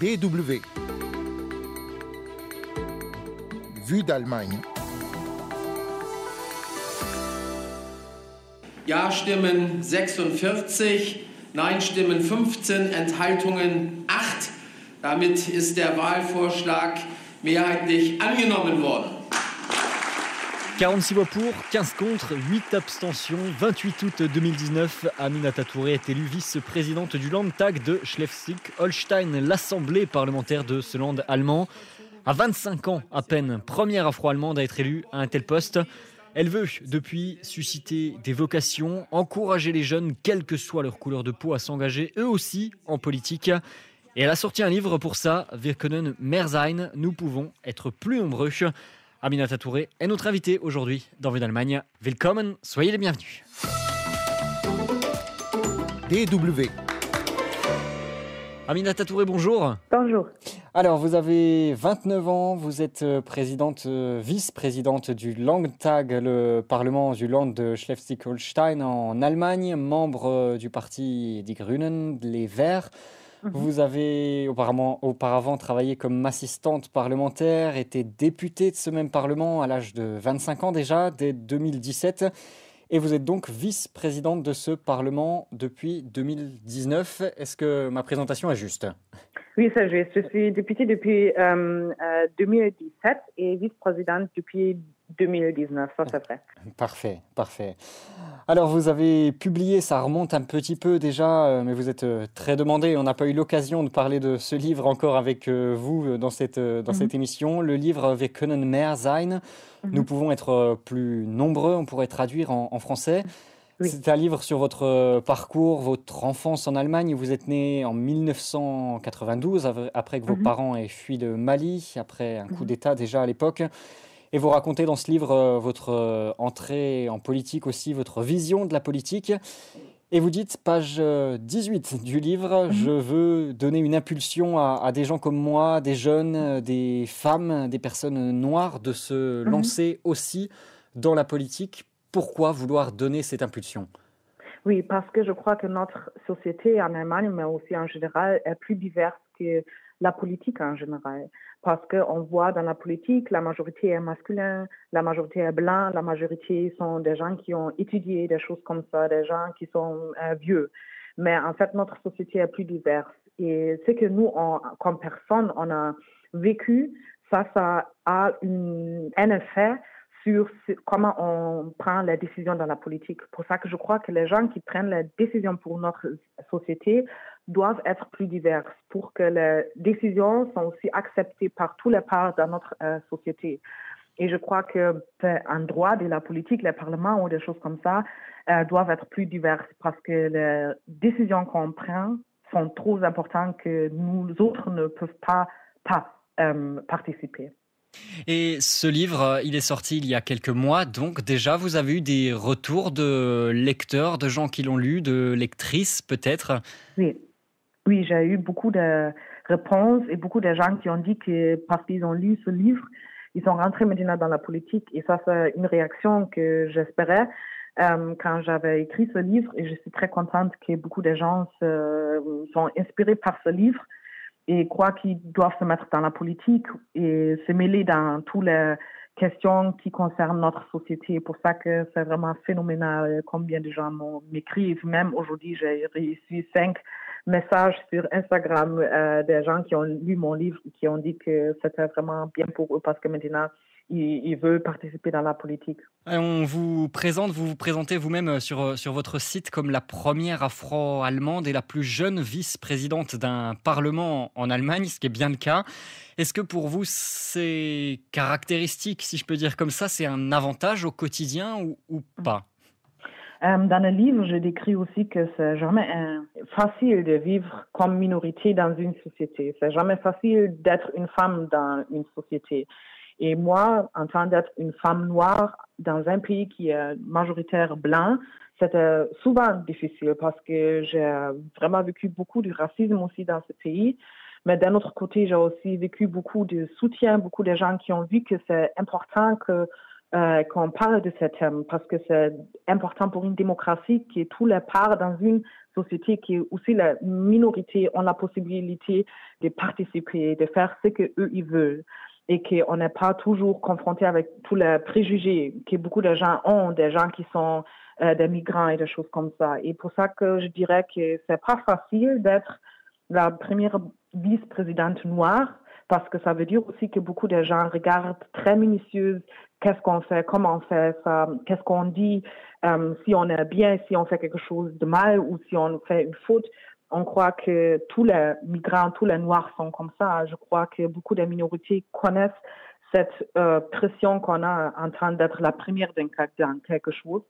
DW. Vue d'Allemagne. Ja-Stimmen 46, Nein-Stimmen 15, Enthaltungen 8. Damit ist der Wahlvorschlag mehrheitlich angenommen worden. 46 voix pour, 15 contre, 8 abstentions. 28 août 2019, Aminata Touré est élue vice-présidente du Landtag de Schleswig-Holstein, l'assemblée parlementaire de ce land allemand. À 25 ans à peine, première afro-allemande à être élue à un tel poste. Elle veut, depuis, susciter des vocations, encourager les jeunes, quelle que soit leur couleur de peau, à s'engager eux aussi en politique. Et elle a sorti un livre pour ça, Wir können mehr sein, nous pouvons être plus nombreux. Aminata Touré est notre invitée aujourd'hui dans Vue d'Allemagne. Willkommen, soyez les bienvenus. DW. Aminata Touré, bonjour. Bonjour. Alors, vous avez 29 ans, vous êtes euh, présidente, euh, vice-présidente du Landtag, le parlement du Land de Schleswig-Holstein en Allemagne, membre euh, du parti Die Grünen, les Verts. Vous avez auparavant, auparavant travaillé comme assistante parlementaire, été députée de ce même parlement à l'âge de 25 ans déjà, dès 2017. Et vous êtes donc vice-présidente de ce Parlement depuis 2019. Est-ce que ma présentation est juste? Oui, c'est juste. Je suis députée depuis euh, euh, 2017 et vice-présidente depuis 2019, ça c'est vrai. Parfait, parfait. Alors vous avez publié, ça remonte un petit peu déjà, euh, mais vous êtes euh, très demandé. On n'a pas eu l'occasion de parler de ce livre encore avec euh, vous euh, dans cette, euh, dans cette émission. Le livre Wir können mehr sein. Nous pouvons être euh, plus nombreux, on pourrait traduire en, en français. Oui. C'est un livre sur votre euh, parcours, votre enfance en Allemagne. Vous êtes né en 1992, av- après que vos Mhm. parents aient fui de Mali, après un coup d'État déjà à l'époque. Et vous racontez dans ce livre euh, votre euh, entrée en politique aussi, votre vision de la politique. Et vous dites, page euh, 18 du livre, je veux donner une impulsion à, à des gens comme moi, des jeunes, des femmes, des personnes noires, de se Mhm. lancer aussi dans la politique. Pourquoi vouloir donner cette impulsion? Oui, parce que je crois que notre société en Allemagne, mais aussi en général, est plus diverse que la politique en général. Parce qu'on voit dans la politique, la majorité est masculin, la majorité est blanc, la majorité sont des gens qui ont étudié des choses comme ça, des gens qui sont euh, vieux. Mais en fait, notre société est plus diverse. Et ce que nous, on, comme personne, on a vécu, ça, ça a un effet sur comment on prend les décisions dans la politique. Pour ça que je crois que les gens qui prennent les décisions pour notre société doivent être plus diverses pour que les décisions sont aussi acceptées par tous les parts dans notre euh, société. Et je crois que c'est un droit de la politique, les parlements ou des choses comme ça euh, doivent être plus diverses parce que les décisions qu'on prend sont trop importantes que nous autres ne peuvent pas, pas euh, participer. Et ce livre, euh, il est sorti il y a quelques mois, donc déjà vous avez eu des retours de lecteurs, de gens qui l'ont lu, de lectrices peut-être? Oui, oui j'ai eu beaucoup de réponses et beaucoup de gens qui ont dit que parce qu'ils ont lu ce livre, ils sont rentrés maintenant dans la politique. Et ça, c'est une réaction que j'espérais euh, quand j'avais écrit ce livre. Et je suis très contente que beaucoup de gens se, sont inspirés par ce livre et croient qu'ils doivent se mettre dans la politique et se mêler dans toutes les questions qui concernent notre société. Pour ça que c'est vraiment phénoménal combien de gens m'écrivent. Même aujourd'hui, j'ai reçu cinq messages sur Instagram euh, des gens qui ont lu mon livre qui ont dit que c'était vraiment bien pour eux parce que maintenant, ils veulent participer dans la politique. Et On vous présente, vous vous présentez vous-même sur, sur votre site comme la première afro-allemande et la plus jeune vice-présidente d'un parlement en Allemagne, ce qui est bien le cas. Est-ce que pour vous, ces caractéristiques, si je peux dire comme ça, c'est un avantage au quotidien ou, ou pas? Euh, dans le livre, je décris aussi que c'est jamais euh, facile de vivre comme minorité dans une société. C'est jamais facile d'être une femme dans une société. Et moi, en tant d'être une femme noire dans un pays qui est majoritaire blanc, c'était souvent difficile parce que j'ai vraiment vécu beaucoup de racisme aussi dans ce pays. Mais d'un autre côté, j'ai aussi vécu beaucoup de soutien, beaucoup de gens qui ont vu que c'est important que euh, qu'on parle de ce thème parce que c'est important pour une démocratie qui est tous les parts dans une société qui est aussi la minorité ont la possibilité de participer, de faire ce que eux ils veulent et qu'on n'est pas toujours confronté avec tous les préjugés que beaucoup de gens ont, des gens qui sont euh, des migrants et des choses comme ça. Et pour ça que je dirais que c'est pas facile d'être la première vice-présidente noire parce que ça veut dire aussi que beaucoup de gens regardent très minutieusement qu'est-ce qu'on fait, comment on fait ça, qu'est-ce qu'on dit, euh, si on est bien, si on fait quelque chose de mal ou si on fait une faute. On croit que tous les migrants, tous les noirs sont comme ça. Je crois que beaucoup de minorités connaissent cette euh, pression qu'on a en train d'être la première dans quelque chose.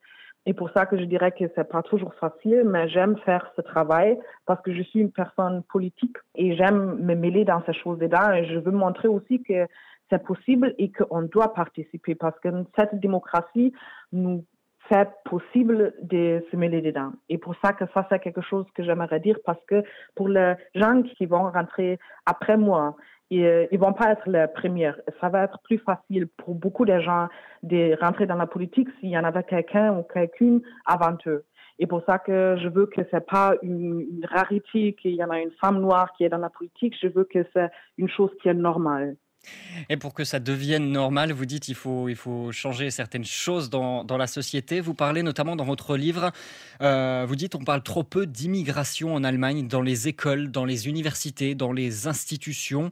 Et pour ça que je dirais que c'est pas toujours facile, mais j'aime faire ce travail parce que je suis une personne politique et j'aime me mêler dans ces choses-là. Et je veux montrer aussi que c'est possible et qu'on doit participer parce que cette démocratie nous fait possible de se mêler dedans. Et pour ça que ça, c'est quelque chose que j'aimerais dire parce que pour les gens qui vont rentrer après moi, ils, ils vont pas être les premières. Ça va être plus facile pour beaucoup de gens de rentrer dans la politique s'il y en avait quelqu'un ou quelqu'une avant eux. Et pour ça que je veux que c'est pas une, une rarité qu'il y en a une femme noire qui est dans la politique. Je veux que c'est une chose qui est normale. Et pour que ça devienne normal, vous dites il faut, il faut changer certaines choses dans, la société. Vous parlez notamment dans votre livre, euh, vous dites on parle trop peu d'immigration en Allemagne dans les écoles, dans les universités, dans les institutions.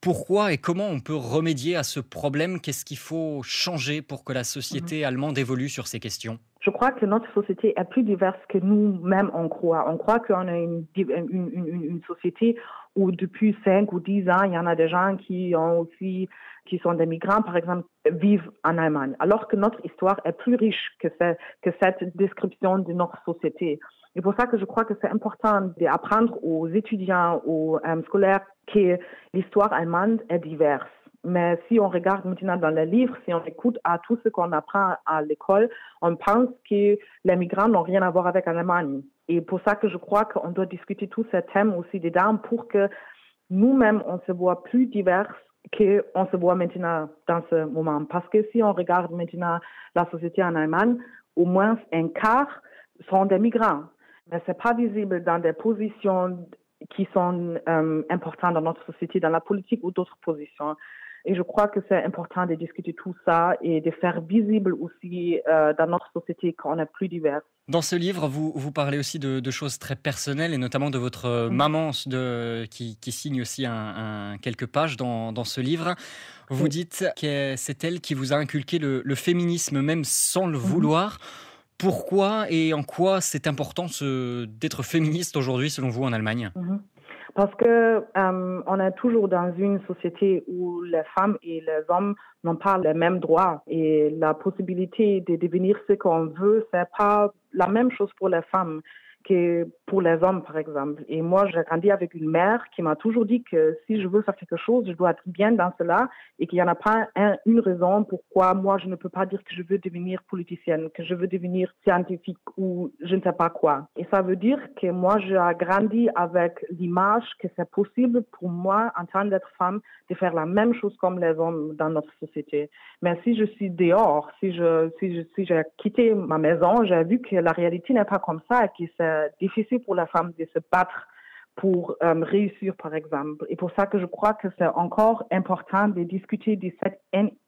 Pourquoi et comment on peut remédier à ce problème? Qu'est-ce qu'il faut changer pour que la société allemande évolue sur ces questions? Je crois que notre société est plus diverse que nous-mêmes on croit. On croit qu'on a une, une, une, une, société où depuis 5 ou 10 ans, il y en a des gens qui ont aussi, qui sont des migrants, par exemple, vivent en Allemagne. Alors que notre histoire est plus riche que, ce, que cette description de notre société. C'est pour ça que je crois que c'est important d'apprendre aux étudiants, aux euh, scolaires, que l'histoire allemande est diverse. Mais si on regarde maintenant dans les livres, si on écoute à tout ce qu'on apprend à l'école, on pense que les migrants n'ont rien à voir avec l'Allemagne. Et pour ça que je crois qu'on doit discuter tous ces thèmes aussi dedans pour que nous-mêmes, on se voit plus divers qu'on se voit maintenant dans ce moment. Parce que si on regarde maintenant la société en Allemagne, au moins un quart sont des migrants. Mais c'est pas visible dans des positions qui sont euh, importantes dans notre société, dans la politique ou d'autres positions. Et je crois que c'est important de discuter tout ça et de faire visible aussi euh, dans notre société qu'on est plus divers. Dans ce livre, vous, vous parlez aussi de, de, choses très personnelles et notamment de votre mm. maman de, qui, qui, signe aussi un, un, quelques pages dans, dans, ce livre. Vous dites que c'est elle qui vous a inculqué le, le féminisme même sans le mm. vouloir. Pourquoi et en quoi c'est important d'être féministe aujourd'hui selon vous en Allemagne? Mm-hmm. Parce que euh, on est toujours dans une société où les femmes et les hommes n'ont pas les mêmes droits. Et la possibilité de devenir ce qu'on veut, c'est pas la même chose pour les femmes que pour les hommes, par exemple. Et moi, j'ai grandi avec une mère qui m'a toujours dit que si je veux faire quelque chose, je dois être bien dans cela et qu'il n'y en a pas un, une raison pourquoi moi, je ne peux pas dire que je veux devenir politicienne, que je veux devenir scientifique ou je ne sais pas quoi. Et ça veut dire que moi, j'ai grandi avec l'image que c'est possible pour moi, en tant d'être femme, de faire la même chose comme les hommes dans notre société. Mais si je suis dehors, si je, si je, si j'ai quitté ma maison, j'ai vu que la réalité n'est pas comme ça et que c'est euh, difficile pour la femme de se battre pour euh, réussir, par exemple. Et pour ça que je crois que c'est encore important de discuter de cette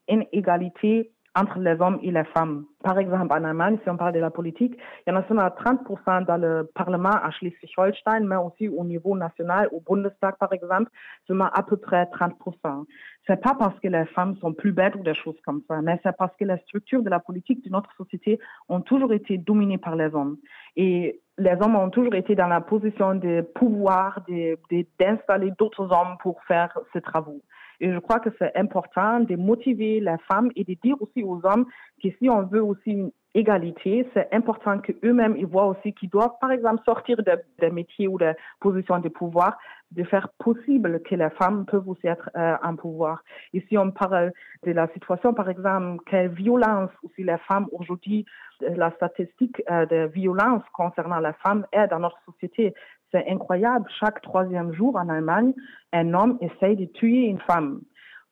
inégalité entre les hommes et les femmes. Par exemple, en Allemagne, si on parle de la politique, il y en a seulement 30% dans le Parlement à Schleswig-Holstein, mais aussi au niveau national, au Bundestag, par exemple, seulement à peu près 30%. C'est pas parce que les femmes sont plus bêtes ou des choses comme ça, mais c'est parce que les structures de la politique de notre société ont toujours été dominées par les hommes. Et les hommes ont toujours été dans la position de pouvoir, d'installer d'autres hommes pour faire ces travaux. Et je crois que c'est important de motiver les femmes et de dire aussi aux hommes que si on veut aussi une égalité, c'est important qu'eux-mêmes ils voient aussi qu'ils doivent, par exemple, sortir des métiers ou des positions de pouvoir, de faire possible que les femmes peuvent aussi être euh, en pouvoir. Et si on parle de la situation, par exemple, quelle violence aussi les femmes aujourd'hui, la statistique euh, de violence concernant les femmes est dans notre société. C'est incroyable. Chaque troisième jour en Allemagne, un homme essaye de tuer une femme.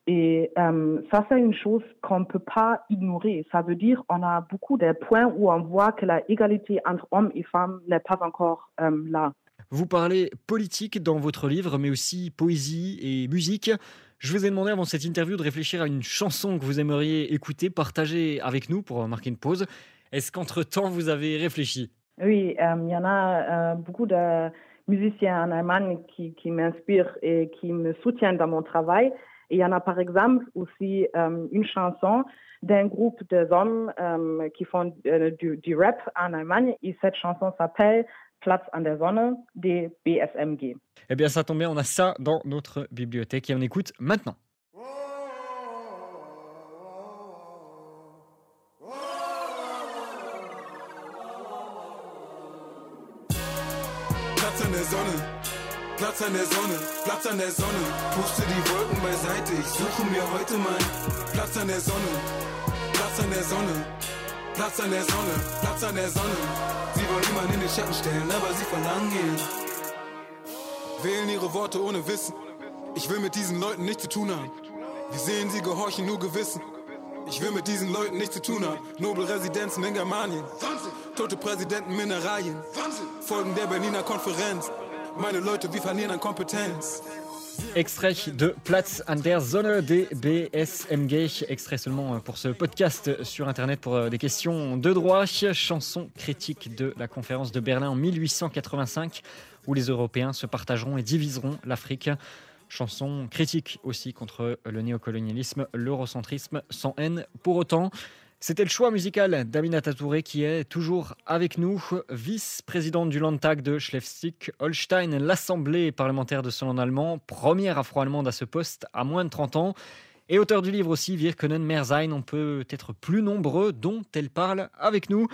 Et euh, ça, c'est une chose qu'on ne peut pas ignorer. Ça veut dire qu'on a beaucoup de points où on voit que la égalité entre hommes et femmes n'est pas encore euh, là. Vous parlez politique dans votre livre, mais aussi poésie et musique. Je vous ai demandé avant cette interview de réfléchir à une chanson que vous aimeriez écouter, partager avec nous pour marquer une pause. Est-ce qu'entre-temps, vous avez réfléchi? Oui, euh, il y en a beaucoup de musiciens en Allemagne qui, m'inspirent et qui me soutiennent dans mon travail. Et il y en a par exemple aussi euh, une chanson d'un groupe d'hommes euh, qui font euh, du, du, rap en Allemagne. Et cette chanson s'appelle Platz an der Sonne des BSMG. Eh bien, ça tombe bien, on a ça dans notre bibliothèque et on écoute maintenant. Sonne, Platz an der Sonne, Platz an der Sonne. Puste die Wolken beiseite, ich suche mir heute mein Platz an der Sonne, Platz an der Sonne, Platz an der Sonne, Platz an der Sonne. Sie wollen niemanden in den Schatten stellen, aber sie verlangen ihn. Wählen ihre Worte ohne Wissen. Ich will mit diesen Leuten nichts zu tun haben. Wir sehen sie gehorchen nur Gewissen. Ich will mit diesen Leuten nichts zu tun haben. Nobelresidenzen in Germanien. Tote Präsidenten, Mineralien. Folgen der Berliner Konferenz. Meine Leute, wir verlieren an Kompetenz. Extrait de Platz an der Sonne des BSMG, extrait seulement pour ce podcast sur Internet pour des questions de droit, chanson critique de la conférence de Berlin en 1885 où les Européens se partageront et diviseront l'Afrique. Chanson critique aussi contre le néocolonialisme, l'eurocentrisme, sans haine pour autant. C'était le choix musical d'Aminata Touré qui est toujours avec nous, vice-présidente du Landtag de Schleswig-Holstein, l'Assemblée parlementaire de son allemand, première afro-allemande à ce poste à moins de 30 ans, et auteur du livre aussi, Wir können mehr sein, on peut être plus nombreux, dont elle parle avec nous.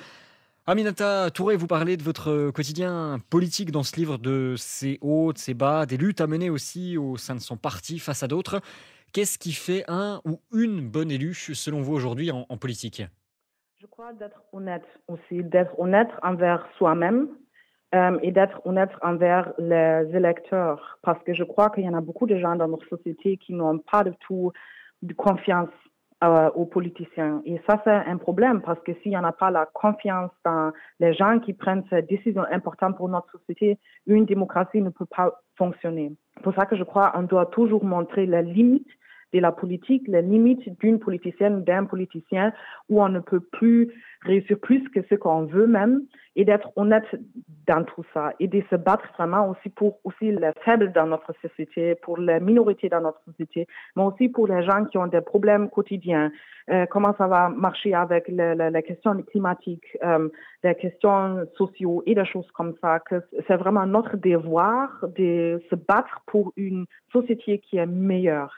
Aminata Touré, vous parlez de votre quotidien politique dans ce livre, de ses hauts, de ses bas, des luttes à mener aussi au sein de son parti face à d'autres. Qu'est-ce qui fait un ou une bonne élue, selon vous, aujourd'hui en, en, politique? Je crois d'être honnête aussi, d'être honnête envers soi-même euh, et d'être honnête envers les électeurs. Parce que je crois qu'il y en a beaucoup de gens dans notre société qui n'ont pas du tout de confiance euh, aux politiciens. Et ça, c'est un problème parce que s'il n'y en a pas la confiance dans les gens qui prennent ces décisions importantes pour notre société, une démocratie ne peut pas fonctionner. C'est pour ça que je crois qu'on doit toujours montrer les limites de la politique, les limites d'une politicienne, d'un politicien, où on ne peut plus réussir plus que ce qu'on veut même, et d'être honnête dans tout ça, et de se battre vraiment aussi pour aussi les faibles dans notre société, pour les minorités dans notre société, mais aussi pour les gens qui ont des problèmes quotidiens. Euh, comment ça va marcher avec les questions climatiques, euh, les questions sociaux et des choses comme ça, que c'est vraiment notre devoir de se battre pour une société qui est meilleure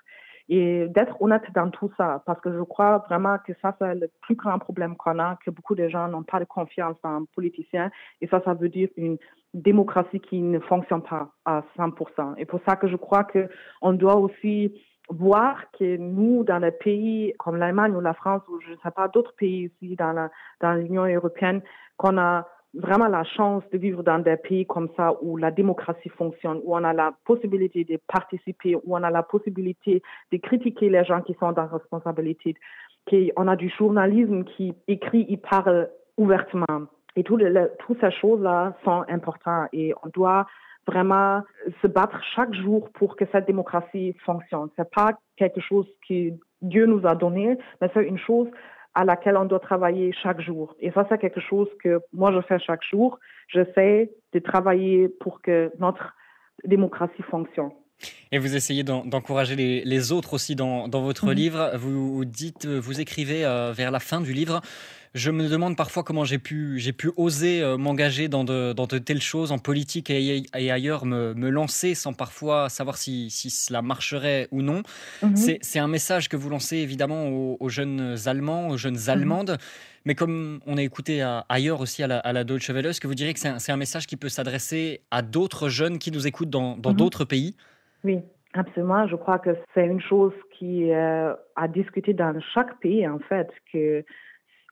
et d'être honnête dans tout ça, parce que je crois vraiment que ça, c'est le plus grand problème qu'on a, que beaucoup de gens n'ont pas de confiance dans un politicien, et ça, ça veut dire une démocratie qui ne fonctionne pas à 100%. Et pour ça que je crois que on doit aussi voir que nous, dans les pays comme l'Allemagne ou la France, ou je ne sais pas, d'autres pays aussi dans la, dans l'Union européenne, qu'on a vraiment la chance de vivre dans des pays comme ça où la démocratie fonctionne, où on a la possibilité de participer, où on a la possibilité de critiquer les gens qui sont dans la responsabilité, qu'on a du journalisme qui écrit, il parle ouvertement. Et toutes tout ces choses-là sont importantes et on doit vraiment se battre chaque jour pour que cette démocratie fonctionne. C'est pas quelque chose que Dieu nous a donné, mais c'est une chose à laquelle on doit travailler chaque jour. Et ça, c'est quelque chose que moi, je fais chaque jour. J'essaie de travailler pour que notre démocratie fonctionne. Et vous essayez d'encourager les, les, autres aussi dans, dans votre mmh. livre. Vous dites, vous écrivez euh, vers la fin du livre je me demande parfois comment j'ai pu, j'ai pu oser euh, m'engager dans de, dans de telles choses en politique et, et ailleurs, me, me, lancer sans parfois savoir si, si cela marcherait ou non. Mmh. C'est un message que vous lancez évidemment aux, aux jeunes Allemands, aux jeunes Allemandes. Mmh. Mais comme on a écouté à, ailleurs aussi à la, à la Deutsche Welle, est-ce que vous diriez que c'est un, un, message qui peut s'adresser à d'autres jeunes qui nous écoutent dans d'autres pays? Oui, absolument. Je crois que c'est une chose qui euh, a discuté dans chaque pays, en fait, que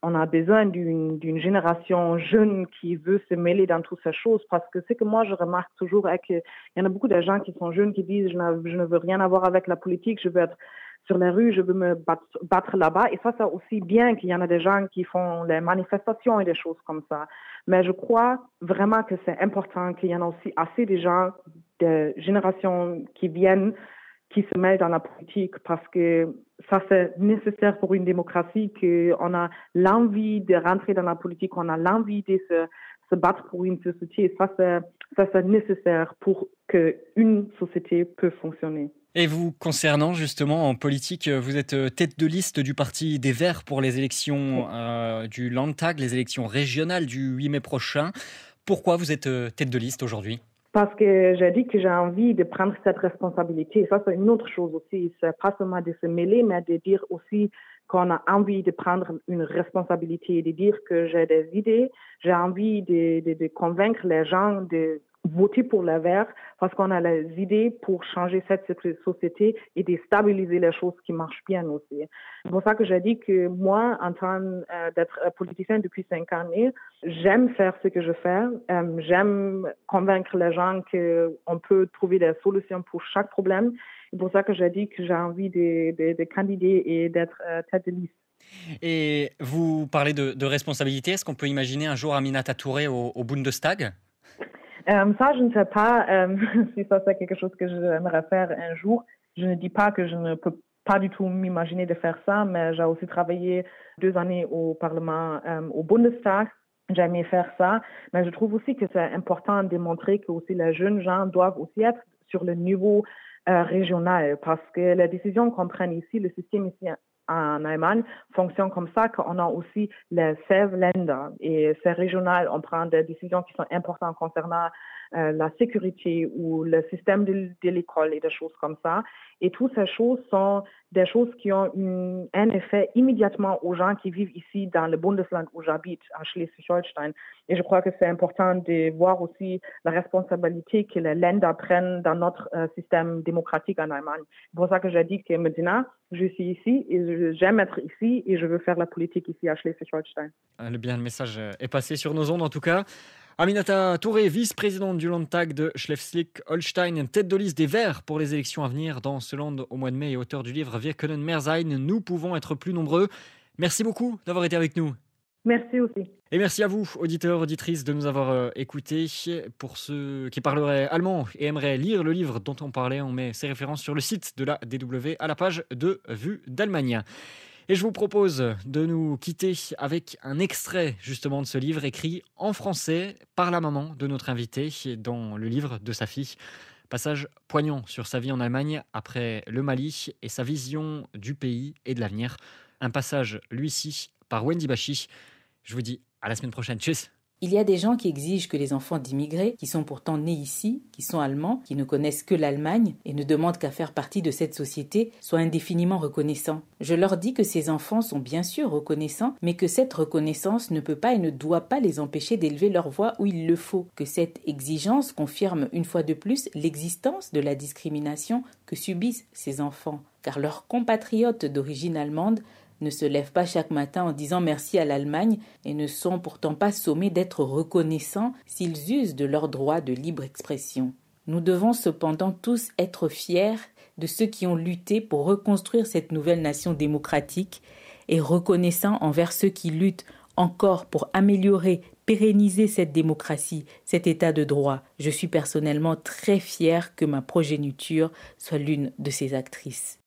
on a besoin d'une génération jeune qui veut se mêler dans toutes ces choses parce que ce que moi je remarque toujours est qu'il y en a beaucoup de gens qui sont jeunes qui disent je, ne veux rien avoir avec la politique, je veux être sur les rues, je veux me battre, là-bas. Et ça, c'est aussi bien qu'il y en a des gens qui font les manifestations et des choses comme ça. Mais je crois vraiment que c'est important qu'il y en a aussi assez de gens de générations qui viennent qui se mêlent dans la politique parce que ça c'est nécessaire pour une démocratie qu'on a l'envie de rentrer dans la politique, on a l'envie de se, se, battre pour une société. Ça c'est, ça c'est nécessaire pour qu'une société peut fonctionner. Et vous, concernant justement en politique, vous êtes euh, tête de liste du Parti des Verts pour les élections euh, du Landtag, les élections régionales du 8 mai prochain. Pourquoi vous êtes euh, tête de liste aujourd'hui? Parce que j'ai dit que j'ai envie de prendre cette responsabilité. Ça, c'est une autre chose aussi. C'est pas seulement de se mêler, mais de dire aussi qu'on a envie de prendre une responsabilité, de dire que j'ai des idées, j'ai envie de, de, de, convaincre les gens de voter pour le vert parce qu'on a les idées pour changer cette société et de stabiliser les choses qui marchent bien aussi. C'est pour ça que j'ai dit que moi, en tant euh, d'être politicien depuis cinq années, j'aime faire ce que je fais. Euh, j'aime convaincre les gens qu'on peut trouver des solutions pour chaque problème. C'est pour ça que j'ai dit que j'ai envie de, de, de, candider et d'être euh, tête de liste. Et vous parlez de, responsabilité. Est-ce qu'on peut imaginer un jour Aminata Touré au, Bundestag? Ça, je ne sais pas euh, si ça c'est quelque chose que j'aimerais faire un jour. Je ne dis pas que je ne peux pas du tout m'imaginer de faire ça, mais j'ai aussi travaillé deux années au Parlement, euh, au Bundestag. J'ai aimé faire ça, mais je trouve aussi que c'est important de montrer que aussi les jeunes gens doivent aussi être sur le niveau euh, régional parce que les décisions qu'on prend ici, le système ici en Allemagne fonctionne comme ça qu'on a aussi les Länder et c'est régional. On prend des décisions qui sont importantes concernant euh, la sécurité ou le système de, l'école et des choses comme ça. Et toutes ces choses sont des choses qui ont un effet immédiatement aux gens qui vivent ici dans le Bundesland où j'habite, à Schleswig-Holstein. Et je crois que c'est important de voir aussi la responsabilité que les Länder prennent dans notre euh, système démocratique en Allemagne. C'est pour ça que j'ai dit que Medina, je suis ici et j'aime être ici et je veux faire la politique ici à Schleswig-Holstein. Le bien, le message est passé sur nos ondes en tout cas. Aminata Touré, vice-présidente du Landtag de Schleswig-Holstein, tête de liste des Verts pour les élections à venir dans ce land au mois de mai et auteur du livre Wir können mehr sein. Nous pouvons être plus nombreux. Merci beaucoup d'avoir été avec nous. Merci aussi. Et merci à vous, auditeurs, auditrices, de nous avoir euh, écoutés. Pour ceux qui parleraient allemand et aimeraient lire le livre dont on parlait, on met ses références sur le site de la DW à la page de Vue d'Allemagne. Et je vous propose de nous quitter avec un extrait justement de ce livre écrit en français par la maman de notre invité dans le livre de sa fille. Passage poignant sur sa vie en Allemagne après le Mali et sa vision du pays et de l'avenir. Un passage, lui-ci, par Wendy Bachi. Je vous dis à la semaine prochaine. Tchuss il y a des gens qui exigent que les enfants d'immigrés, qui sont pourtant nés ici, qui sont allemands, qui ne connaissent que l'Allemagne et ne demandent qu'à faire partie de cette société, soient indéfiniment reconnaissants. Je leur dis que ces enfants sont bien sûr reconnaissants, mais que cette reconnaissance ne peut pas et ne doit pas les empêcher d'élever leur voix où il le faut, que cette exigence confirme une fois de plus l'existence de la discrimination que subissent ces enfants, car leurs compatriotes d'origine allemande ne se lèvent pas chaque matin en disant merci à l'Allemagne et ne sont pourtant pas sommés d'être reconnaissants s'ils usent de leur droit de libre expression. Nous devons cependant tous être fiers de ceux qui ont lutté pour reconstruire cette nouvelle nation démocratique et reconnaissants envers ceux qui luttent encore pour améliorer, pérenniser cette démocratie, cet état de droit. Je suis personnellement très fier que ma progéniture soit l'une de ces actrices.